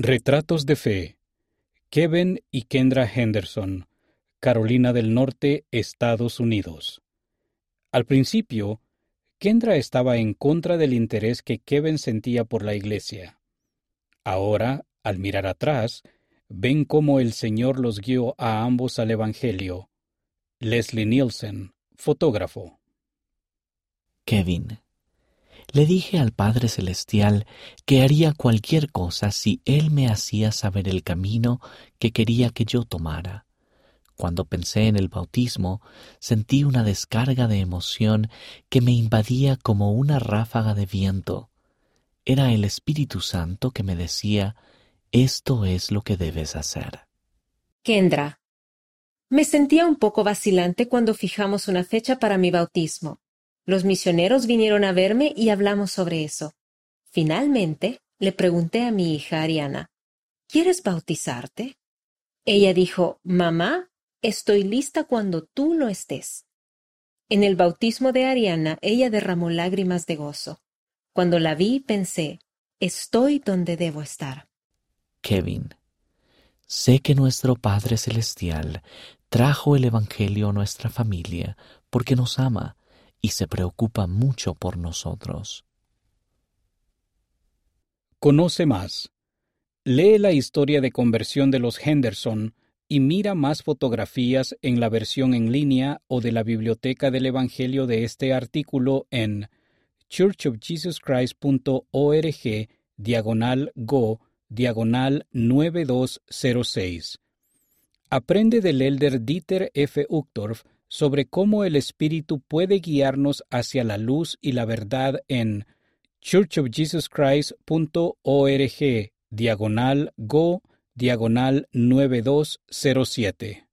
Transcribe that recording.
Retratos de Fe. Kevin y Kendra Henderson, Carolina del Norte, Estados Unidos. Al principio, Kendra estaba en contra del interés que Kevin sentía por la Iglesia. Ahora, al mirar atrás, ven cómo el Señor los guió a ambos al Evangelio. Leslie Nielsen, fotógrafo. Kevin. Le dije al Padre Celestial que haría cualquier cosa si Él me hacía saber el camino que quería que yo tomara. Cuando pensé en el bautismo, sentí una descarga de emoción que me invadía como una ráfaga de viento. Era el Espíritu Santo que me decía, esto es lo que debes hacer. Kendra. Me sentía un poco vacilante cuando fijamos una fecha para mi bautismo. Los misioneros vinieron a verme y hablamos sobre eso. Finalmente, le pregunté a mi hija Ariana, ¿Quieres bautizarte? Ella dijo, Mamá, estoy lista cuando tú lo estés. En el bautismo de Ariana, ella derramó lágrimas de gozo. Cuando la vi, pensé, estoy donde debo estar. Kevin, sé que nuestro Padre Celestial trajo el Evangelio a nuestra familia porque nos ama y se preocupa mucho por nosotros. Conoce más. Lee la historia de conversión de los Henderson y mira más fotografías en la versión en línea o de la biblioteca del Evangelio de este artículo en churchofjesuschrist.org diagonal go diagonal 9206. Aprende del elder Dieter F. Uchtdorf sobre cómo el Espíritu puede guiarnos hacia la luz y la verdad en churchofjesuschrist.org diagonal go diagonal 9207.